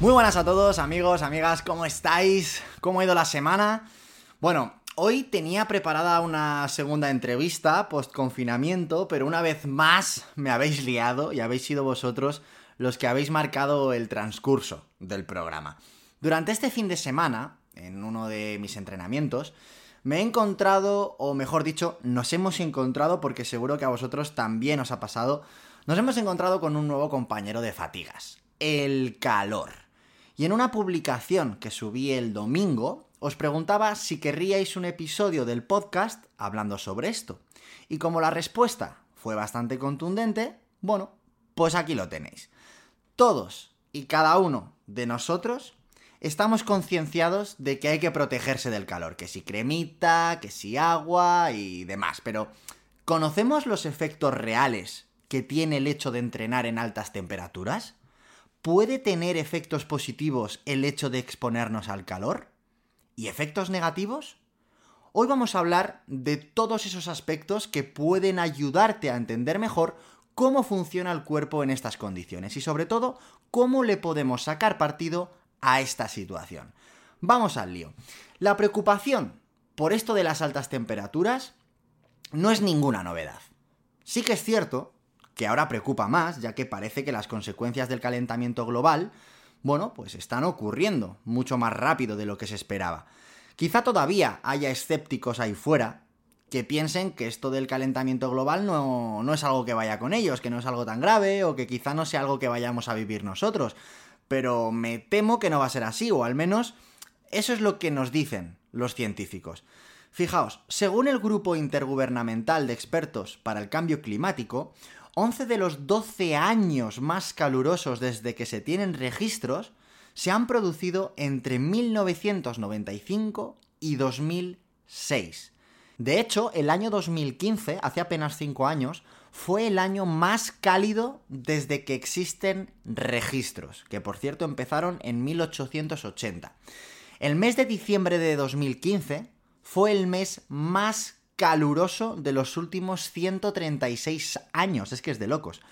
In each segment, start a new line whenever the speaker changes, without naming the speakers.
Muy buenas a todos, amigos, amigas, ¿cómo estáis? ¿Cómo ha ido la semana? Bueno, hoy tenía preparada una segunda entrevista post confinamiento, pero una vez más me habéis liado y habéis sido vosotros los que habéis marcado el transcurso del programa. Durante este fin de semana, en uno de mis entrenamientos, me he encontrado, o mejor dicho, nos hemos encontrado, porque seguro que a vosotros también os ha pasado, nos hemos encontrado con un nuevo compañero de fatigas, el calor. Y en una publicación que subí el domingo, os preguntaba si querríais un episodio del podcast hablando sobre esto. Y como la respuesta fue bastante contundente, bueno, pues aquí lo tenéis. Todos y cada uno de nosotros estamos concienciados de que hay que protegerse del calor, que si cremita, que si agua y demás, pero ¿conocemos los efectos reales que tiene el hecho de entrenar en altas temperaturas? ¿Puede tener efectos positivos el hecho de exponernos al calor? ¿Y efectos negativos? Hoy vamos a hablar de todos esos aspectos que pueden ayudarte a entender mejor cómo funciona el cuerpo en estas condiciones y sobre todo cómo le podemos sacar partido a esta situación. Vamos al lío. La preocupación por esto de las altas temperaturas no es ninguna novedad. Sí que es cierto que ahora preocupa más, ya que parece que las consecuencias del calentamiento global, bueno, pues están ocurriendo mucho más rápido de lo que se esperaba. Quizá todavía haya escépticos ahí fuera que piensen que esto del calentamiento global no, no es algo que vaya con ellos, que no es algo tan grave o que quizá no sea algo que vayamos a vivir nosotros. Pero me temo que no va a ser así, o al menos eso es lo que nos dicen los científicos. Fijaos, según el Grupo Intergubernamental de Expertos para el Cambio Climático, 11 de los 12 años más calurosos desde que se tienen registros se han producido entre 1995 y 2006. De hecho, el año 2015, hace apenas 5 años, fue el año más cálido desde que existen registros, que por cierto empezaron en 1880. El mes de diciembre de 2015 fue el mes más caluroso de los últimos 136 años, es que es de locos.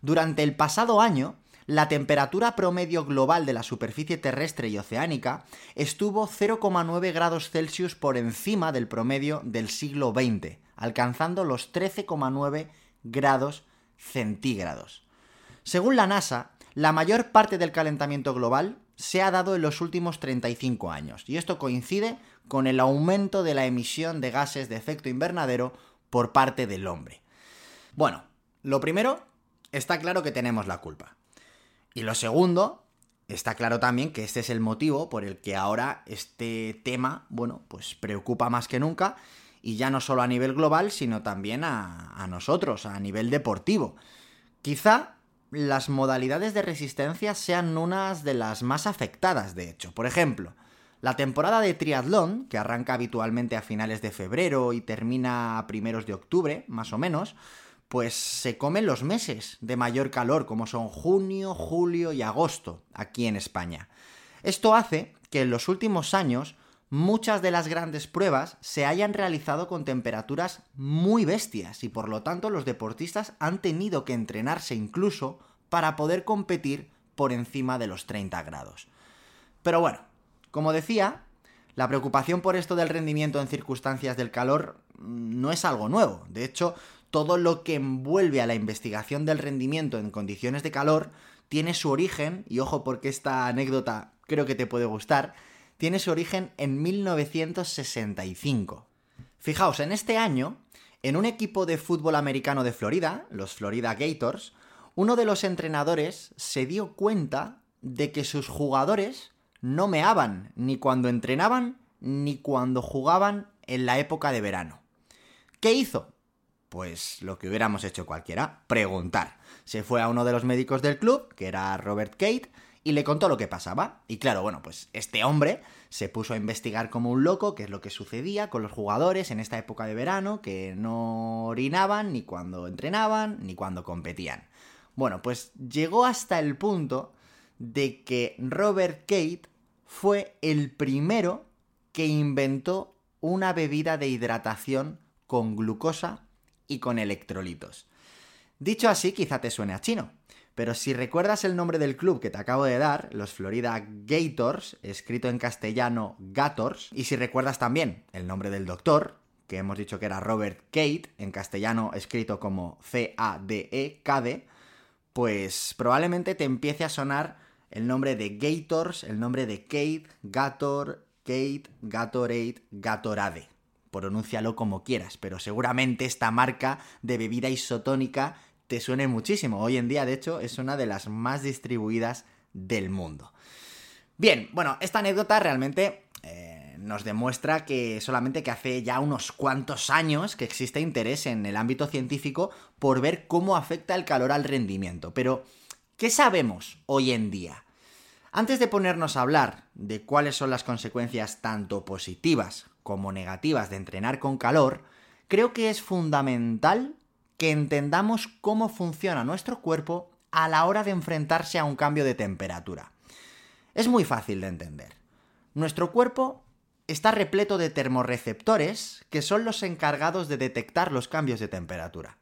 Durante el pasado año, la temperatura promedio global de la superficie terrestre y oceánica estuvo 0,9 grados Celsius por encima del promedio del siglo XX, alcanzando los 13,9 grados centígrados. Según la NASA, la mayor parte del calentamiento global se ha dado en los últimos 35 años, y esto coincide con el aumento de la emisión de gases de efecto invernadero por parte del hombre. Bueno, lo primero, está claro que tenemos la culpa. Y lo segundo, está claro también que este es el motivo por el que ahora este tema, bueno, pues preocupa más que nunca, y ya no solo a nivel global, sino también a, a nosotros, a nivel deportivo. Quizá las modalidades de resistencia sean unas de las más afectadas, de hecho. Por ejemplo, la temporada de triatlón, que arranca habitualmente a finales de febrero y termina a primeros de octubre, más o menos, pues se comen los meses de mayor calor, como son junio, julio y agosto, aquí en España. Esto hace que en los últimos años muchas de las grandes pruebas se hayan realizado con temperaturas muy bestias y por lo tanto los deportistas han tenido que entrenarse incluso para poder competir por encima de los 30 grados. Pero bueno, como decía, la preocupación por esto del rendimiento en circunstancias del calor mm, no es algo nuevo. De hecho, todo lo que envuelve a la investigación del rendimiento en condiciones de calor tiene su origen, y ojo porque esta anécdota creo que te puede gustar, tiene su origen en 1965. Fijaos, en este año, en un equipo de fútbol americano de Florida, los Florida Gators, uno de los entrenadores se dio cuenta de que sus jugadores no meaban ni cuando entrenaban ni cuando jugaban en la época de verano. ¿Qué hizo? Pues lo que hubiéramos hecho cualquiera, preguntar. Se fue a uno de los médicos del club, que era Robert Kate, y le contó lo que pasaba. Y claro, bueno, pues este hombre se puso a investigar como un loco qué es lo que sucedía con los jugadores en esta época de verano, que no orinaban ni cuando entrenaban ni cuando competían. Bueno, pues llegó hasta el punto de que Robert Kate fue el primero que inventó una bebida de hidratación con glucosa y con electrolitos. Dicho así, quizá te suene a chino, pero si recuerdas el nombre del club que te acabo de dar, los Florida Gators, escrito en castellano Gators, y si recuerdas también el nombre del doctor, que hemos dicho que era Robert Kate, en castellano escrito como C-A-D-E, Cade, pues probablemente te empiece a sonar el nombre de Gators, el nombre de Kate, Gator, Kate, Gatorade, Gatorade. Pronúncialo como quieras, pero seguramente esta marca de bebida isotónica te suene muchísimo. Hoy en día, de hecho, es una de las más distribuidas del mundo. Bien, bueno, esta anécdota realmente eh, nos demuestra que solamente que hace ya unos cuantos años que existe interés en el ámbito científico por ver cómo afecta el calor al rendimiento. Pero, ¿qué sabemos hoy en día? Antes de ponernos a hablar de cuáles son las consecuencias tanto positivas como negativas de entrenar con calor, creo que es fundamental que entendamos cómo funciona nuestro cuerpo a la hora de enfrentarse a un cambio de temperatura. Es muy fácil de entender. Nuestro cuerpo está repleto de termorreceptores que son los encargados de detectar los cambios de temperatura.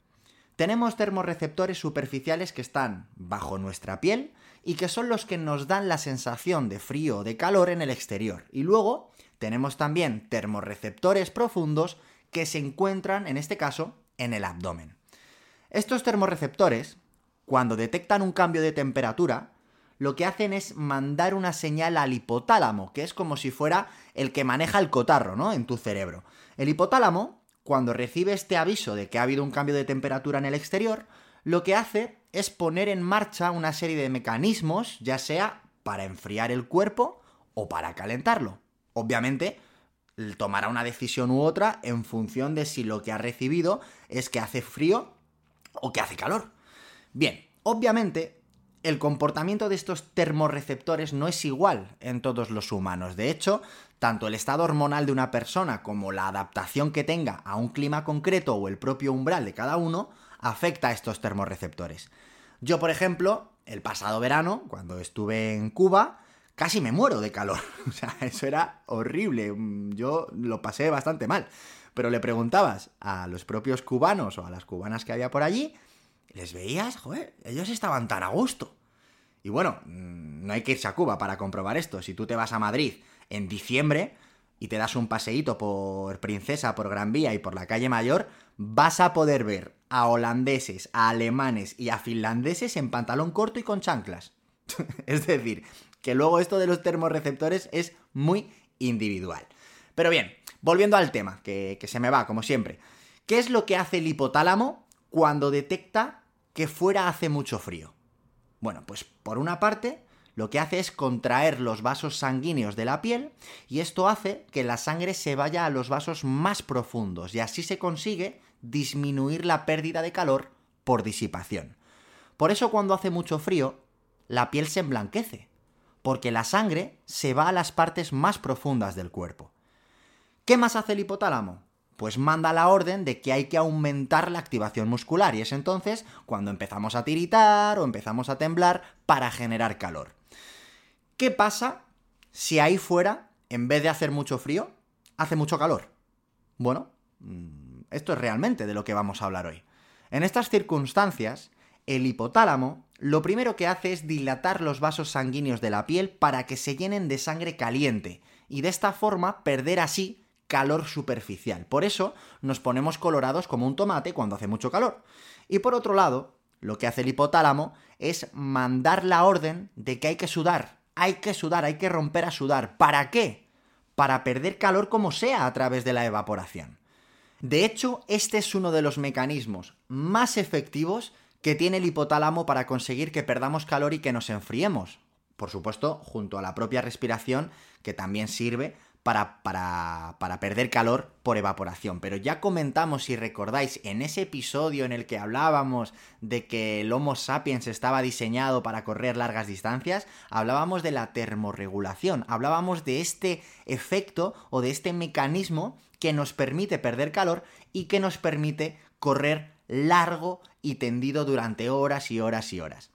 Tenemos termorreceptores superficiales que están bajo nuestra piel y que son los que nos dan la sensación de frío o de calor en el exterior. Y luego tenemos también termorreceptores profundos que se encuentran, en este caso, en el abdomen. Estos termorreceptores, cuando detectan un cambio de temperatura, lo que hacen es mandar una señal al hipotálamo, que es como si fuera el que maneja el cotarro, ¿no? En tu cerebro. El hipotálamo, cuando recibe este aviso de que ha habido un cambio de temperatura en el exterior, lo que hace es poner en marcha una serie de mecanismos, ya sea para enfriar el cuerpo o para calentarlo. Obviamente, tomará una decisión u otra en función de si lo que ha recibido es que hace frío o que hace calor. Bien, obviamente el comportamiento de estos termorreceptores no es igual en todos los humanos. De hecho, tanto el estado hormonal de una persona como la adaptación que tenga a un clima concreto o el propio umbral de cada uno afecta a estos termorreceptores. Yo, por ejemplo, el pasado verano, cuando estuve en Cuba, casi me muero de calor. O sea, eso era horrible. Yo lo pasé bastante mal pero le preguntabas a los propios cubanos o a las cubanas que había por allí, les veías, joder, ellos estaban tan a gusto. Y bueno, mm, no hay que irse a Cuba para comprobar esto. Si tú te vas a Madrid en diciembre y te das un paseíto por Princesa, por Gran Vía y por la calle Mayor, vas a poder ver a holandeses, a alemanes y a finlandeses en pantalón corto y con chanclas. es decir, que luego esto de los termorreceptores es muy individual. Pero bien, volviendo al tema, que, se me va, como siempre. ¿Qué es lo que hace el hipotálamo cuando detecta que fuera hace mucho frío? Bueno, pues por una parte, lo que hace es contraer los vasos sanguíneos de la piel y esto hace que la sangre se vaya a los vasos más profundos y así se consigue disminuir la pérdida de calor por disipación. Por eso cuando hace mucho frío, la piel se emblanquece, porque la sangre se va a las partes más profundas del cuerpo. ¿Qué más hace el hipotálamo? Pues manda la orden de que hay que aumentar la activación muscular y es entonces cuando empezamos a tiritar o empezamos a temblar para generar calor. ¿Qué pasa si ahí fuera, en vez de hacer mucho frío, hace mucho calor? Bueno, mm, esto es realmente de lo que vamos a hablar hoy. En estas circunstancias, el hipotálamo lo primero que hace es dilatar los vasos sanguíneos de la piel para que se llenen de sangre caliente y de esta forma perder así calor superficial. Por eso nos ponemos colorados como un tomate cuando hace mucho calor. Y por otro lado, lo que hace el hipotálamo es mandar la orden de que hay que sudar hay que sudar, hay que romper a sudar. ¿Para qué? Para perder calor como sea a través de la evaporación. De hecho, este es uno de los mecanismos más efectivos que tiene el hipotálamo para conseguir que perdamos calor y que nos enfriemos. Por supuesto, junto a la propia respiración, que también sirve para, para, perder calor por evaporación. Pero ya comentamos, si recordáis, en ese episodio en el que hablábamos de que el Homo sapiens estaba diseñado para correr largas distancias, hablábamos de la termorregulación, hablábamos de este efecto o de este mecanismo que nos permite perder calor y que nos permite correr largo y tendido durante horas y horas y horas.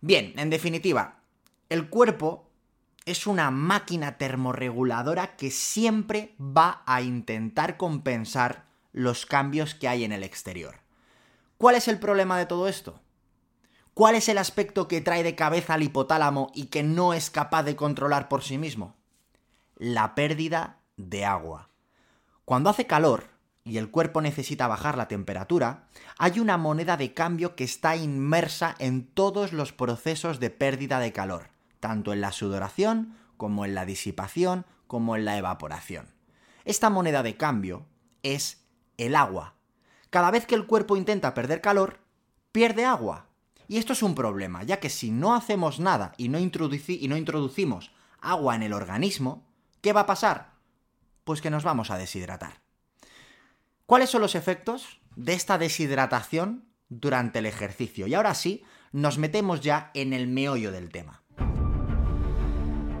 Bien, en definitiva, el cuerpo es una máquina termorreguladora que siempre va a intentar compensar los cambios que hay en el exterior. ¿Cuál es el problema de todo esto? ¿Cuál es el aspecto que trae de cabeza al hipotálamo y que no es capaz de controlar por sí mismo? La pérdida de agua. Cuando hace calor y el cuerpo necesita bajar la temperatura, hay una moneda de cambio que está inmersa en todos los procesos de pérdida de calor tanto en la sudoración como en la disipación como en la evaporación. Esta moneda de cambio es el agua. Cada vez que el cuerpo intenta perder calor, pierde agua. Y esto es un problema, ya que si no hacemos nada y no, y no introducimos agua en el organismo, ¿qué va a pasar? Pues que nos vamos a deshidratar. ¿Cuáles son los efectos de esta deshidratación durante el ejercicio? Y ahora sí, nos metemos ya en el meollo del tema.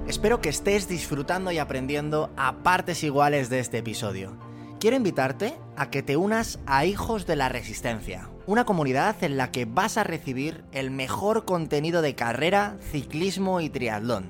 Espero que estés disfrutando y aprendiendo a partes iguales de este episodio. Quiero invitarte a que te unas a Hijos de la Resistencia, una comunidad en la que vas a recibir el mejor contenido de carrera, ciclismo y triatlón.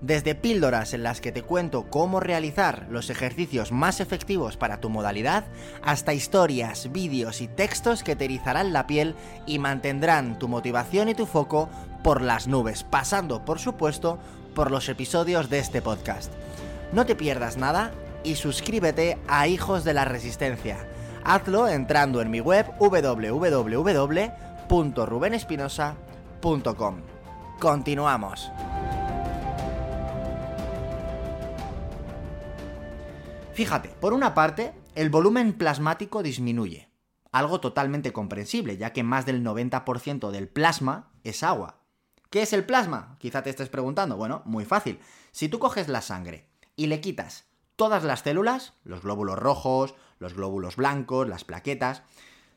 Desde píldoras en las que te cuento cómo realizar los ejercicios más efectivos para tu modalidad, hasta historias, vídeos y textos que te erizarán la piel y mantendrán tu motivación y tu foco por las nubes, pasando, por supuesto, por los episodios de este podcast. No te pierdas nada y suscríbete a Hijos de la Resistencia. Hazlo entrando en mi web www.rubenespinosa.com. Continuamos. Fíjate, por una parte, el volumen plasmático disminuye, algo totalmente comprensible, ya que más del 90% del plasma es agua. ¿Qué es el plasma? Quizá te estés preguntando. Bueno, muy fácil. Si tú coges la sangre y le quitas todas las células, los glóbulos rojos, los glóbulos blancos, las plaquetas,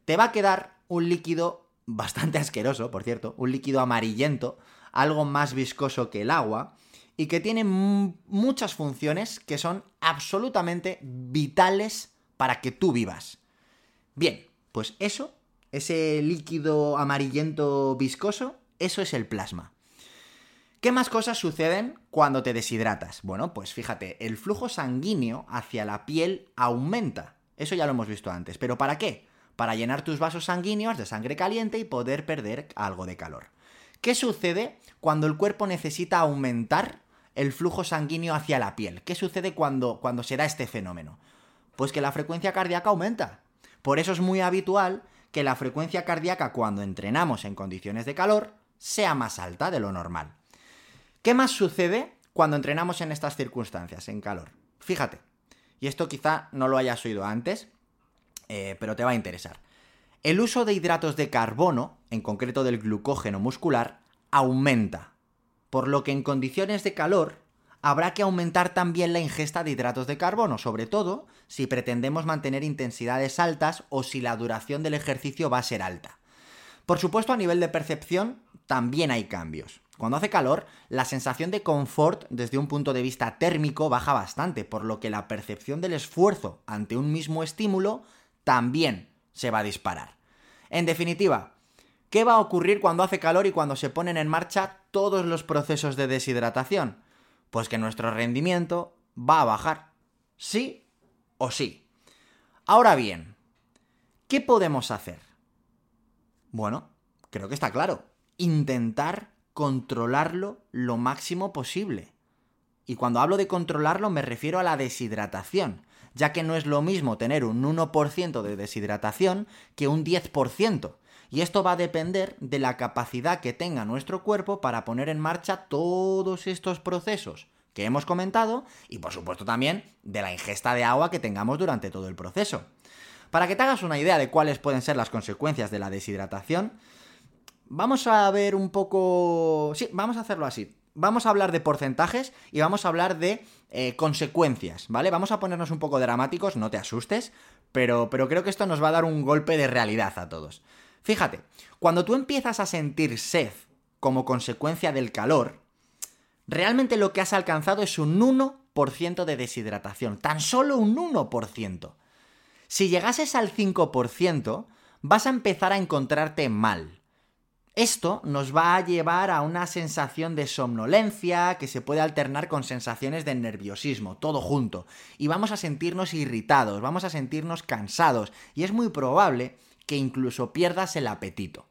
te va a quedar un líquido bastante asqueroso, por cierto, un líquido amarillento, algo más viscoso que el agua, y que tiene muchas funciones que son absolutamente vitales para que tú vivas. Bien, pues eso, ese líquido amarillento viscoso, eso es el plasma. ¿Qué más cosas suceden cuando te deshidratas? Bueno, pues fíjate, el flujo sanguíneo hacia la piel aumenta. Eso ya lo hemos visto antes. ¿Pero para qué? Para llenar tus vasos sanguíneos de sangre caliente y poder perder algo de calor. ¿Qué sucede cuando el cuerpo necesita aumentar el flujo sanguíneo hacia la piel? ¿Qué sucede cuando, cuando se da este fenómeno? Pues que la frecuencia cardíaca aumenta. Por eso es muy habitual que la frecuencia cardíaca cuando entrenamos en condiciones de calor sea más alta de lo normal. ¿Qué más sucede cuando entrenamos en estas circunstancias, en calor? Fíjate, y esto quizá no lo hayas oído antes, eh, pero te va a interesar. El uso de hidratos de carbono, en concreto del glucógeno muscular, aumenta, por lo que en condiciones de calor habrá que aumentar también la ingesta de hidratos de carbono, sobre todo si pretendemos mantener intensidades altas o si la duración del ejercicio va a ser alta. Por supuesto, a nivel de percepción, también hay cambios. Cuando hace calor, la sensación de confort desde un punto de vista térmico baja bastante, por lo que la percepción del esfuerzo ante un mismo estímulo también se va a disparar. En definitiva, ¿qué va a ocurrir cuando hace calor y cuando se ponen en marcha todos los procesos de deshidratación? Pues que nuestro rendimiento va a bajar. Sí o sí. Ahora bien, ¿qué podemos hacer? Bueno, creo que está claro intentar controlarlo lo máximo posible. Y cuando hablo de controlarlo me refiero a la deshidratación, ya que no es lo mismo tener un 1% de deshidratación que un 10%. Y esto va a depender de la capacidad que tenga nuestro cuerpo para poner en marcha todos estos procesos que hemos comentado y por supuesto también de la ingesta de agua que tengamos durante todo el proceso. Para que te hagas una idea de cuáles pueden ser las consecuencias de la deshidratación, vamos a ver un poco... Sí, vamos a hacerlo así. Vamos a hablar de porcentajes y vamos a hablar de eh, consecuencias, ¿vale? Vamos a ponernos un poco dramáticos, no te asustes, pero, pero creo que esto nos va a dar un golpe de realidad a todos. Fíjate, cuando tú empiezas a sentir sed como consecuencia del calor, realmente lo que has alcanzado es un 1% de deshidratación, tan solo un 1%. Si llegases al 5%, vas a empezar a encontrarte mal. Esto nos va a llevar a una sensación de somnolencia que se puede alternar con sensaciones de nerviosismo, todo junto. Y vamos a sentirnos irritados, vamos a sentirnos cansados y es muy probable que incluso pierdas el apetito.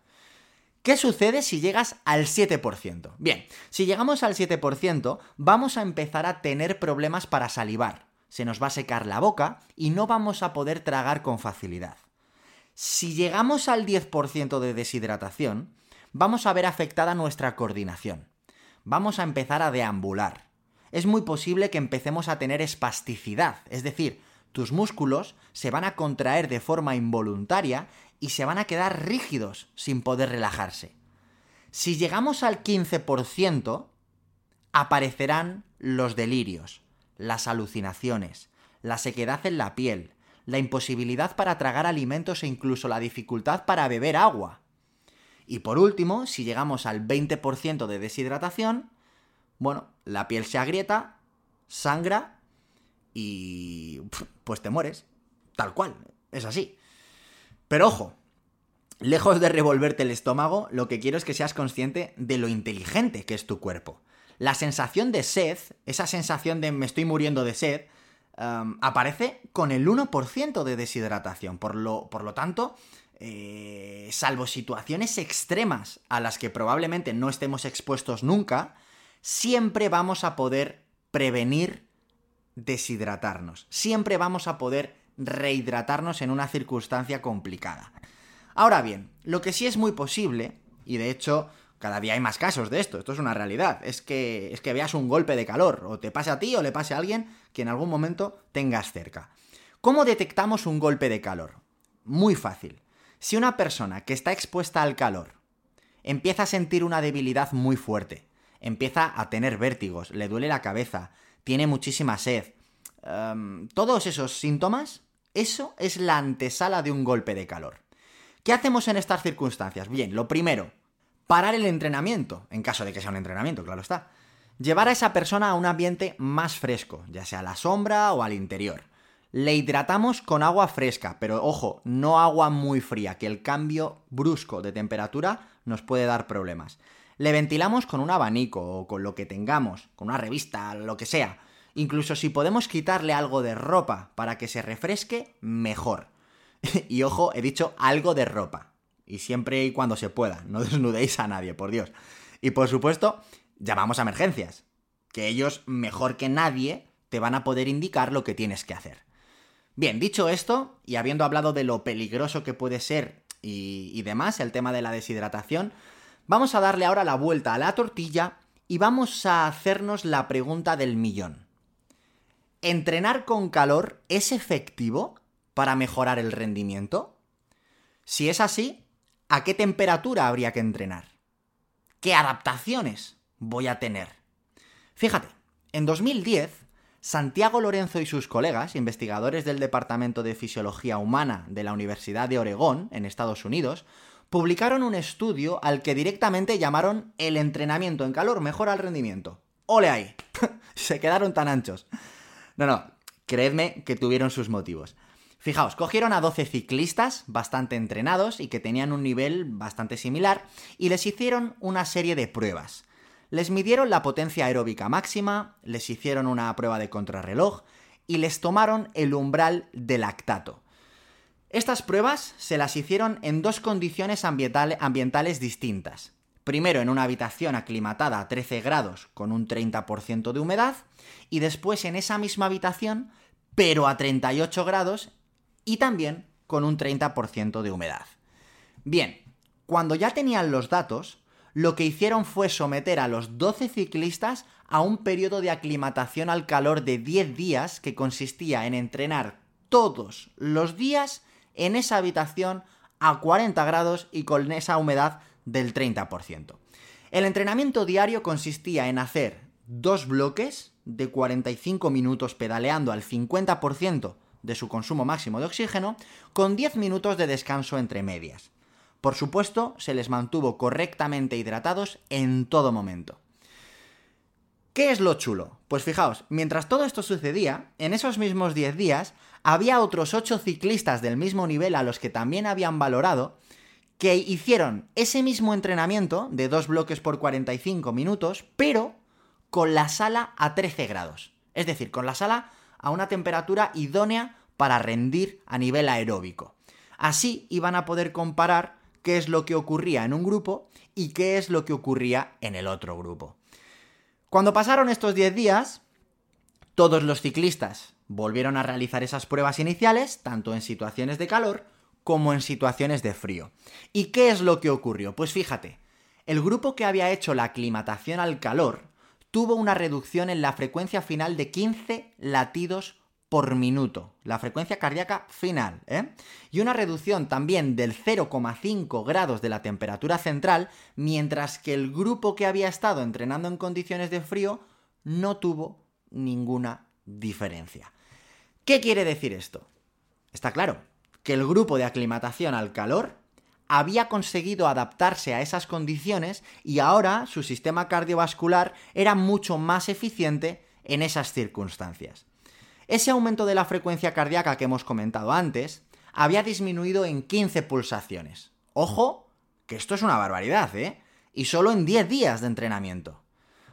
¿Qué sucede si llegas al 7%? Bien, si llegamos al 7%, vamos a empezar a tener problemas para salivar. Se nos va a secar la boca y no vamos a poder tragar con facilidad. Si llegamos al 10% de deshidratación, vamos a ver afectada nuestra coordinación. Vamos a empezar a deambular. Es muy posible que empecemos a tener espasticidad, es decir, tus músculos se van a contraer de forma involuntaria y se van a quedar rígidos sin poder relajarse. Si llegamos al 15%, aparecerán los delirios, las alucinaciones, la sequedad en la piel, la imposibilidad para tragar alimentos e incluso la dificultad para beber agua. Y por último, si llegamos al 20% de deshidratación, bueno, la piel se agrieta, sangra y pues te mueres. Tal cual, es así. Pero ojo, lejos de revolverte el estómago, lo que quiero es que seas consciente de lo inteligente que es tu cuerpo. La sensación de sed, esa sensación de me estoy muriendo de sed, em, aparece con el 1% de deshidratación. Por lo, por lo tanto, eh, salvo situaciones extremas a las que probablemente no estemos expuestos nunca, siempre vamos a poder prevenir deshidratarnos. Siempre vamos a poder rehidratarnos en una circunstancia complicada. Ahora bien, lo que sí es muy posible, y de hecho cada día hay más casos de esto, esto es una realidad, es que, es que veas un golpe de calor, o te pase a ti o le pase a alguien que en algún momento tengas cerca. ¿Cómo detectamos un golpe de calor? Muy fácil. Si una persona que está expuesta al calor empieza a sentir una debilidad muy fuerte, empieza a tener vértigos, le duele la cabeza, tiene muchísima sed, em, todos esos síntomas, eso es la antesala de un golpe de calor. ¿Qué hacemos en estas circunstancias? Bien, lo primero, parar el entrenamiento, en caso de que sea un entrenamiento, claro está. Llevar a esa persona a un ambiente más fresco, ya sea a la sombra o al interior. Le hidratamos con agua fresca, pero ojo, no agua muy fría, que el cambio brusco de temperatura nos puede dar problemas. Le ventilamos con un abanico o con lo que tengamos, con una revista, lo que sea. Incluso si podemos quitarle algo de ropa para que se refresque, mejor. y ojo, he dicho algo de ropa. Y siempre y cuando se pueda, no desnudéis a nadie, por Dios. Y por supuesto, llamamos a emergencias, que ellos, mejor que nadie, te van a poder indicar lo que tienes que hacer. Bien, dicho esto, y habiendo hablado de lo peligroso que puede ser y, y demás, el tema de la deshidratación, Vamos a darle ahora la vuelta a la tortilla y vamos a hacernos la pregunta del millón. ¿Entrenar con calor es efectivo para mejorar el rendimiento? Si es así, ¿a qué temperatura habría que entrenar? ¿Qué adaptaciones voy a tener? Fíjate, en 2010, Santiago Lorenzo y sus colegas, investigadores del Departamento de Fisiología Humana de la Universidad de Oregón, en Estados Unidos, publicaron un estudio al que directamente llamaron el entrenamiento en calor mejora el rendimiento. ¡Ole ahí! Se quedaron tan anchos. No, no, creedme que tuvieron sus motivos. Fijaos, cogieron a 12 ciclistas bastante entrenados y que tenían un nivel bastante similar y les hicieron una serie de pruebas. Les midieron la potencia aeróbica máxima, les hicieron una prueba de contrarreloj y les tomaron el umbral de lactato. Estas pruebas se las hicieron en dos condiciones ambientales distintas. Primero en una habitación aclimatada a 13 grados con un 30% de humedad y después en esa misma habitación pero a 38 grados y también con un 30% de humedad. Bien, cuando ya tenían los datos, lo que hicieron fue someter a los 12 ciclistas a un periodo de aclimatación al calor de 10 días que consistía en entrenar todos los días en esa habitación a 40 grados y con esa humedad del 30%. El entrenamiento diario consistía en hacer dos bloques de 45 minutos pedaleando al 50% de su consumo máximo de oxígeno, con 10 minutos de descanso entre medias. Por supuesto, se les mantuvo correctamente hidratados en todo momento. ¿Qué es lo chulo? Pues fijaos, mientras todo esto sucedía, en esos mismos 10 días, había otros 8 ciclistas del mismo nivel a los que también habían valorado, que hicieron ese mismo entrenamiento de dos bloques por 45 minutos, pero con la sala a 13 grados. Es decir, con la sala a una temperatura idónea para rendir a nivel aeróbico. Así iban a poder comparar qué es lo que ocurría en un grupo y qué es lo que ocurría en el otro grupo. Cuando pasaron estos 10 días, todos los ciclistas volvieron a realizar esas pruebas iniciales, tanto en situaciones de calor como en situaciones de frío. ¿Y qué es lo que ocurrió? Pues fíjate, el grupo que había hecho la aclimatación al calor tuvo una reducción en la frecuencia final de 15 latidos por minuto, la frecuencia cardíaca final, ¿eh? Y una reducción también del 0,5 grados de la temperatura central, mientras que el grupo que había estado entrenando en condiciones de frío no tuvo ninguna diferencia. ¿Qué quiere decir esto? Está claro, que el grupo de aclimatación al calor había conseguido adaptarse a esas condiciones y ahora su sistema cardiovascular era mucho más eficiente en esas circunstancias. Ese aumento de la frecuencia cardíaca que hemos comentado antes había disminuido en 15 pulsaciones. Ojo, que esto es una barbaridad, ¿eh? Y solo en 10 días de entrenamiento.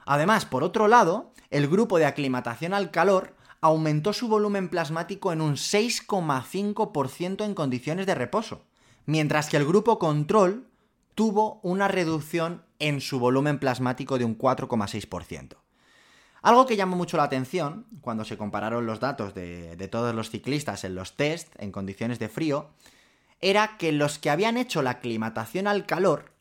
Además, por otro lado, el grupo de aclimatación al calor aumentó su volumen plasmático en un 6,5% en condiciones de reposo, mientras que el grupo control tuvo una reducción en su volumen plasmático de un 4,6%. Algo que llamó mucho la atención cuando se compararon los datos de, todos los ciclistas en los test en condiciones de frío, era que los que habían hecho la aclimatación al calor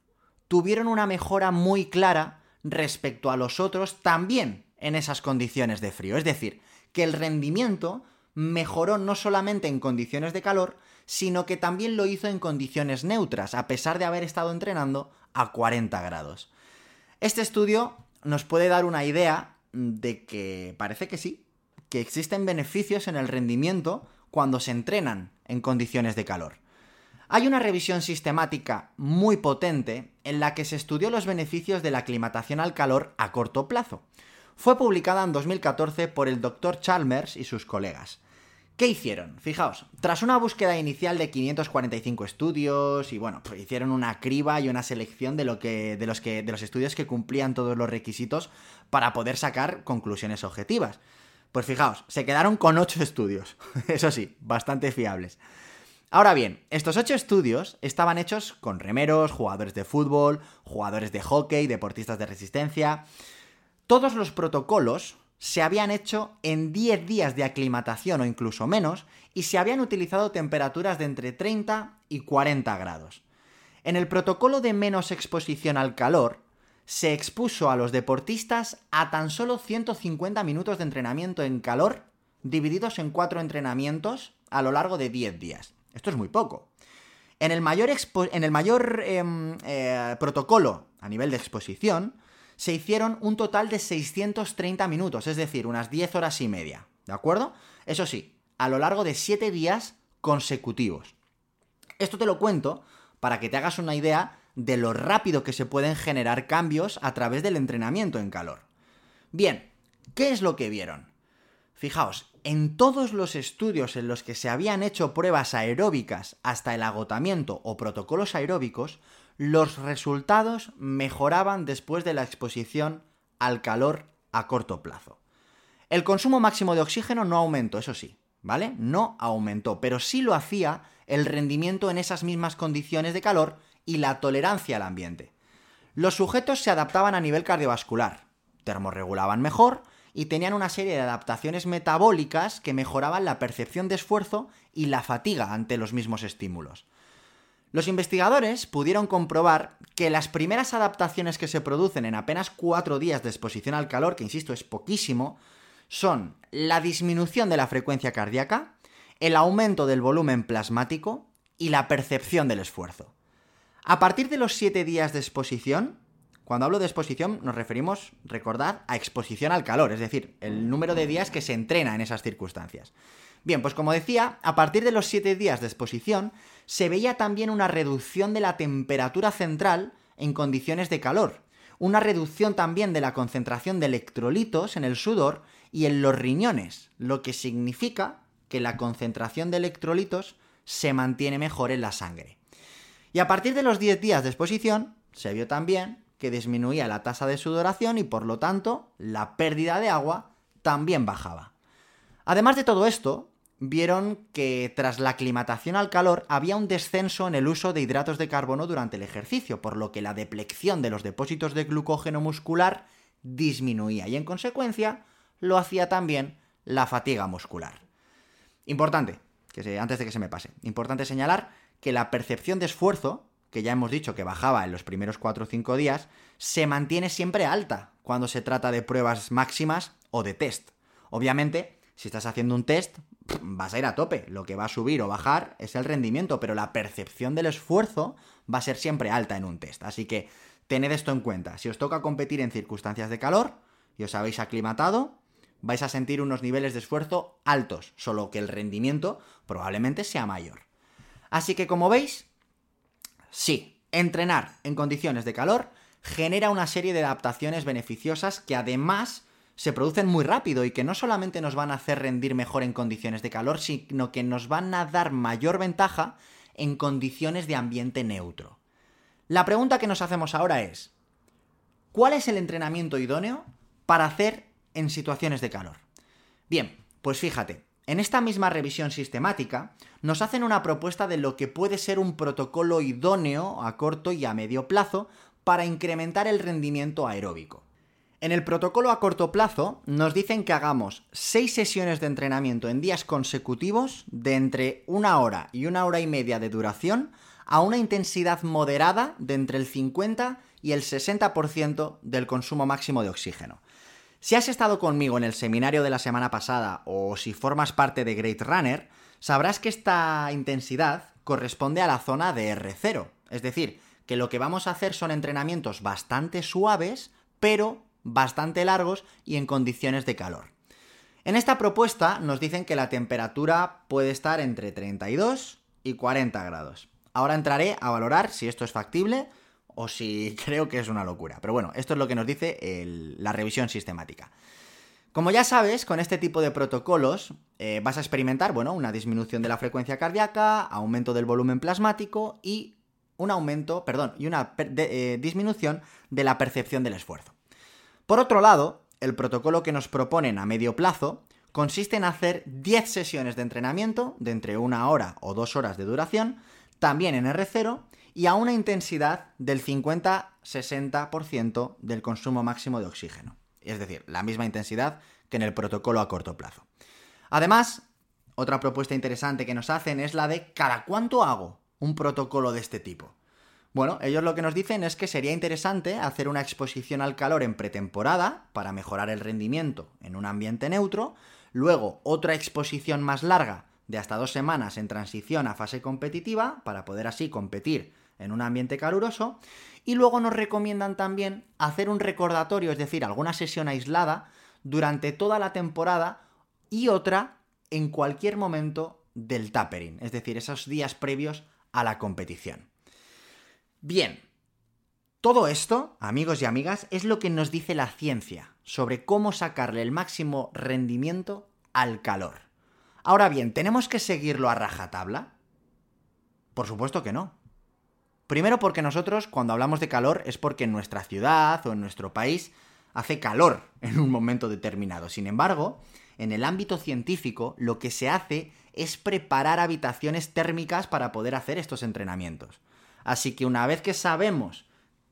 tuvieron una mejora muy clara respecto a los otros también en esas condiciones de frío. Es decir, que el rendimiento mejoró no solamente en condiciones de calor, sino que también lo hizo en condiciones neutras, a pesar de haber estado entrenando a 40 grados. Este estudio nos puede dar una idea de que parece que sí, que existen beneficios en el rendimiento cuando se entrenan en condiciones de calor. Hay una revisión sistemática muy potente en la que se estudió los beneficios de la aclimatación al calor a corto plazo. Fue publicada en 2014 por el Dr. Chalmers y sus colegas. ¿Qué hicieron? Fijaos, tras una búsqueda inicial de 545 estudios y bueno, pues hicieron una criba y una selección de, lo que, de, los que, de los estudios que cumplían todos los requisitos para poder sacar conclusiones objetivas. Pues fijaos, se quedaron con 8 estudios, eso sí, bastante fiables. Ahora bien, estos 8 estudios estaban hechos con remeros, jugadores de fútbol, jugadores de hockey, deportistas de resistencia. Todos los protocolos se habían hecho en 10 días de aclimatación o incluso menos y se habían utilizado temperaturas de entre 30 y 40 grados. En el protocolo de menos exposición al calor, se expuso a los deportistas a tan solo 150 minutos de entrenamiento en calor divididos en 4 entrenamientos a lo largo de 10 días. Esto es muy poco. En el mayor, en el mayor em, eh, protocolo a nivel de exposición, se hicieron un total de 630 minutos, es decir, unas 10 horas y media, ¿de acuerdo? Eso sí, a lo largo de 7 días consecutivos. Esto te lo cuento para que te hagas una idea de lo rápido que se pueden generar cambios a través del entrenamiento en calor. Bien, ¿qué es lo que vieron? Fijaos, en todos los estudios en los que se habían hecho pruebas aeróbicas hasta el agotamiento o protocolos aeróbicos, los resultados mejoraban después de la exposición al calor a corto plazo. El consumo máximo de oxígeno no aumentó, eso sí, ¿vale? No aumentó, pero sí lo hacía el rendimiento en esas mismas condiciones de calor y la tolerancia al ambiente. Los sujetos se adaptaban a nivel cardiovascular, termorregulaban mejor y tenían una serie de adaptaciones metabólicas que mejoraban la percepción de esfuerzo y la fatiga ante los mismos estímulos. Los investigadores pudieron comprobar que las primeras adaptaciones que se producen en apenas cuatro días de exposición al calor, que insisto es poquísimo, son la disminución de la frecuencia cardíaca, el aumento del volumen plasmático y la percepción del esfuerzo. A partir de los siete días de exposición, cuando hablo de exposición nos referimos, recordad, a exposición al calor, es decir, el número de días que se entrena en esas circunstancias. Bien, pues como decía, a partir de los 7 días de exposición se veía también una reducción de la temperatura central en condiciones de calor, una reducción también de la concentración de electrolitos en el sudor y en los riñones, lo que significa que la concentración de electrolitos se mantiene mejor en la sangre. Y a partir de los 10 días de exposición, se vio también que disminuía la tasa de sudoración y por lo tanto la pérdida de agua también bajaba. Además de todo esto, vieron que tras la aclimatación al calor había un descenso en el uso de hidratos de carbono durante el ejercicio, por lo que la deplección de los depósitos de glucógeno muscular disminuía y en consecuencia lo hacía también la fatiga muscular. Importante, que antes de que se me pase, importante señalar que la percepción de esfuerzo, que ya hemos dicho que bajaba en los primeros 4 o 5 días, se mantiene siempre alta cuando se trata de pruebas máximas o de test. Obviamente, si estás haciendo un test, vas a ir a tope. Lo que va a subir o bajar es el rendimiento, pero la percepción del esfuerzo va a ser siempre alta en un test. Así que tened esto en cuenta. Si os toca competir en circunstancias de calor y os habéis aclimatado, vais a sentir unos niveles de esfuerzo altos, solo que el rendimiento probablemente sea mayor. Así que como veis, sí, entrenar en condiciones de calor genera una serie de adaptaciones beneficiosas que además se producen muy rápido y que no solamente nos van a hacer rendir mejor en condiciones de calor, sino que nos van a dar mayor ventaja en condiciones de ambiente neutro. La pregunta que nos hacemos ahora es, ¿cuál es el entrenamiento idóneo para hacer en situaciones de calor? Bien, pues fíjate, en esta misma revisión sistemática nos hacen una propuesta de lo que puede ser un protocolo idóneo a corto y a medio plazo para incrementar el rendimiento aeróbico. En el protocolo a corto plazo nos dicen que hagamos 6 sesiones de entrenamiento en días consecutivos de entre una hora y una hora y media de duración a una intensidad moderada de entre el 50 y el 60% del consumo máximo de oxígeno. Si has estado conmigo en el seminario de la semana pasada o si formas parte de Great Runner, sabrás que esta intensidad corresponde a la zona de R0. Es decir, que lo que vamos a hacer son entrenamientos bastante suaves, pero bastante largos y en condiciones de calor. En esta propuesta nos dicen que la temperatura puede estar entre 32 y 40 grados. Ahora entraré a valorar si esto es factible o si creo que es una locura. Pero bueno, esto es lo que nos dice la revisión sistemática. Como ya sabes, con este tipo de protocolos eh, vas a experimentar, bueno, una disminución de la frecuencia cardíaca, aumento del volumen plasmático y un aumento, perdón, y una eh, disminución de la percepción del esfuerzo. Por otro lado, el protocolo que nos proponen a medio plazo consiste en hacer 10 sesiones de entrenamiento de entre una hora o dos horas de duración, también en R0 y a una intensidad del 50-60% del consumo máximo de oxígeno. Es decir, la misma intensidad que en el protocolo a corto plazo. Además, otra propuesta interesante que nos hacen es la de ¿cada cuánto hago un protocolo de este tipo? Bueno, ellos lo que nos dicen es que sería interesante hacer una exposición al calor en pretemporada para mejorar el rendimiento en un ambiente neutro, luego otra exposición más larga de hasta dos semanas en transición a fase competitiva para poder así competir en un ambiente caluroso y luego nos recomiendan también hacer un recordatorio, es decir, alguna sesión aislada durante toda la temporada y otra en cualquier momento del tapering, es decir, esos días previos a la competición. Bien, todo esto, amigos y amigas, es lo que nos dice la ciencia sobre cómo sacarle el máximo rendimiento al calor. Ahora bien, ¿tenemos que seguirlo a rajatabla? Por supuesto que no. Primero porque nosotros cuando hablamos de calor es porque en nuestra ciudad o en nuestro país hace calor en un momento determinado. Sin embargo, en el ámbito científico lo que se hace es preparar habitaciones térmicas para poder hacer estos entrenamientos. Así que una vez que sabemos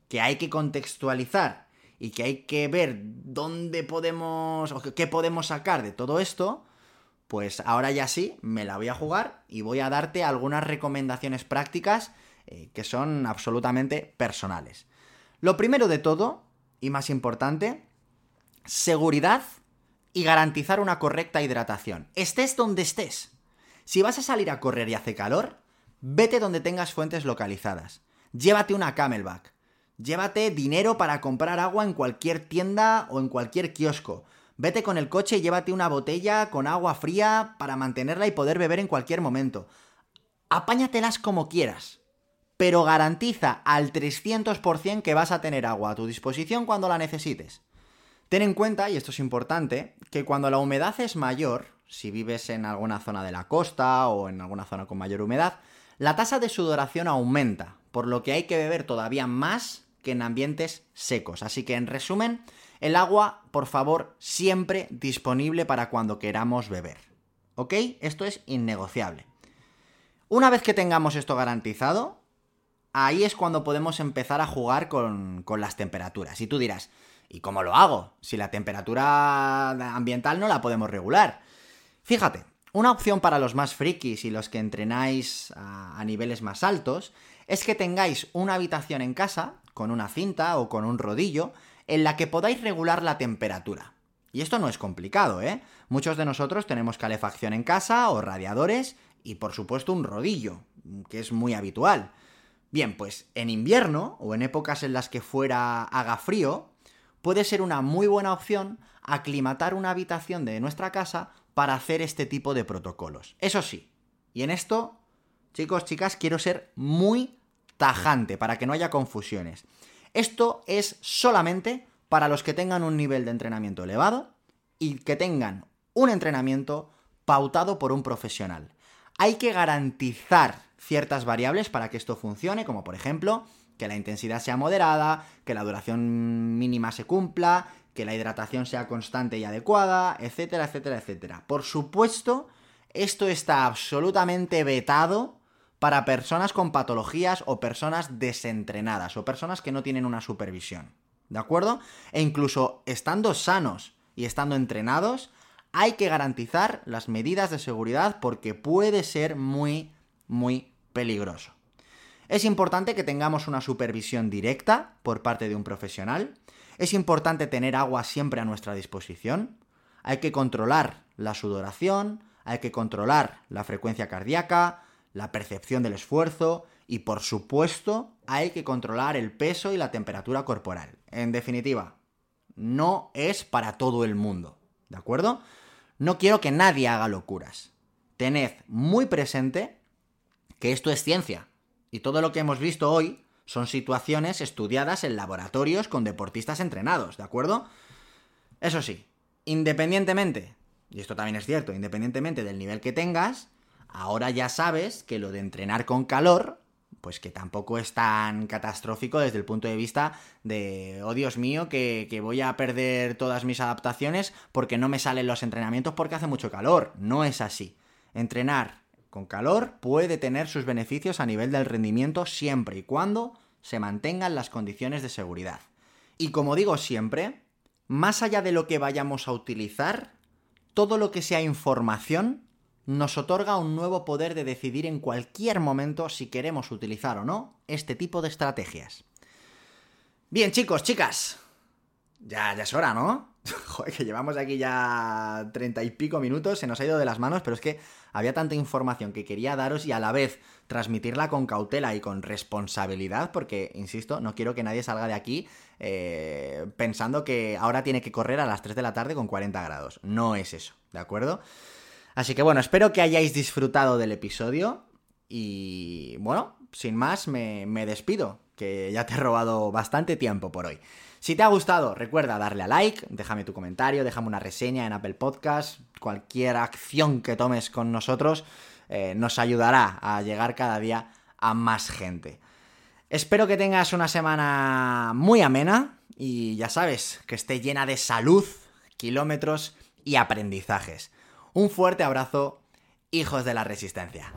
que hay que contextualizar y que hay que ver dónde podemos o qué podemos sacar de todo esto, pues ahora ya sí, me la voy a jugar y voy a darte algunas recomendaciones prácticas eh, que son absolutamente personales. Lo primero de todo, y más importante, seguridad y garantizar una correcta hidratación. Estés donde estés. Si vas a salir a correr y hace calor, vete donde tengas fuentes localizadas. Llévate una camelback. Llévate dinero para comprar agua en cualquier tienda o en cualquier kiosco. Vete con el coche y llévate una botella con agua fría para mantenerla y poder beber en cualquier momento. Apáñatelas como quieras, pero garantiza al 300% que vas a tener agua a tu disposición cuando la necesites. Ten en cuenta, y esto es importante, que cuando la humedad es mayor, si vives en alguna zona de la costa o en alguna zona con mayor humedad, la tasa de sudoración aumenta, por lo que hay que beber todavía más que en ambientes secos. Así que en resumen, el agua, por favor, siempre disponible para cuando queramos beber. ¿Ok? Esto es innegociable. Una vez que tengamos esto garantizado, ahí es cuando podemos empezar a jugar con, con las temperaturas. Y tú dirás, ¿y cómo lo hago? Si la temperatura ambiental no la podemos regular. Fíjate, una opción para los más frikis y los que entrenáis a, a, niveles más altos es que tengáis una habitación en casa con una cinta o con un rodillo en la que podáis regular la temperatura. Y esto no es complicado, ¿eh? Muchos de nosotros tenemos calefacción en casa o radiadores y por supuesto un rodillo, que es muy habitual. Bien, pues en invierno o en épocas en las que fuera haga frío, puede ser una muy buena opción aclimatar una habitación de nuestra casa para hacer este tipo de protocolos. Eso sí, y en esto, chicos, chicas, quiero ser muy tajante para que no haya confusiones. Esto es solamente para los que tengan un nivel de entrenamiento elevado y que tengan un entrenamiento pautado por un profesional. Hay que garantizar ciertas variables para que esto funcione, como por ejemplo que la intensidad sea moderada, que la duración mínima se cumpla, que la hidratación sea constante y adecuada, etcétera, etcétera, etcétera. Por supuesto, esto está absolutamente vetado para personas con patologías o personas desentrenadas o personas que no tienen una supervisión. ¿De acuerdo? E incluso estando sanos y estando entrenados, hay que garantizar las medidas de seguridad porque puede ser muy, muy peligroso. Es importante que tengamos una supervisión directa por parte de un profesional. Es importante tener agua siempre a nuestra disposición. Hay que controlar la sudoración, hay que controlar la frecuencia cardíaca, la percepción del esfuerzo y por supuesto hay que controlar el peso y la temperatura corporal. En definitiva, no es para todo el mundo, ¿de acuerdo? No quiero que nadie haga locuras. Tened muy presente que esto es ciencia y todo lo que hemos visto hoy son situaciones estudiadas en laboratorios con deportistas entrenados, ¿de acuerdo? Eso sí, independientemente, y esto también es cierto, independientemente del nivel que tengas, Ahora ya sabes que lo de entrenar con calor, pues que tampoco es tan catastrófico desde el punto de vista de, oh Dios mío, que, que, voy a perder todas mis adaptaciones porque no me salen los entrenamientos porque hace mucho calor. No es así. Entrenar con calor puede tener sus beneficios a nivel del rendimiento siempre y cuando se mantengan las condiciones de seguridad. Y como digo siempre, más allá de lo que vayamos a utilizar, todo lo que sea información nos otorga un nuevo poder de decidir en cualquier momento si queremos utilizar o no este tipo de estrategias. Bien, chicos, chicas. Ya, es hora, ¿no? Joder, que llevamos aquí ya treinta y pico minutos, se nos ha ido de las manos, pero es que había tanta información que quería daros y a la vez transmitirla con cautela y con responsabilidad, porque, insisto, no quiero que nadie salga de aquí eh, pensando que ahora tiene que correr a las 3 de la tarde con 40 grados. No es eso, ¿de acuerdo? Así que bueno, espero que hayáis disfrutado del episodio y bueno, sin más me, despido, que ya te he robado bastante tiempo por hoy. Si te ha gustado, recuerda darle a like, déjame tu comentario, déjame una reseña en Apple Podcast, cualquier acción que tomes con nosotros eh, nos ayudará a llegar cada día a más gente. Espero que tengas una semana muy amena y ya sabes, que esté llena de salud, kilómetros y aprendizajes. Un fuerte abrazo, hijos de la resistencia.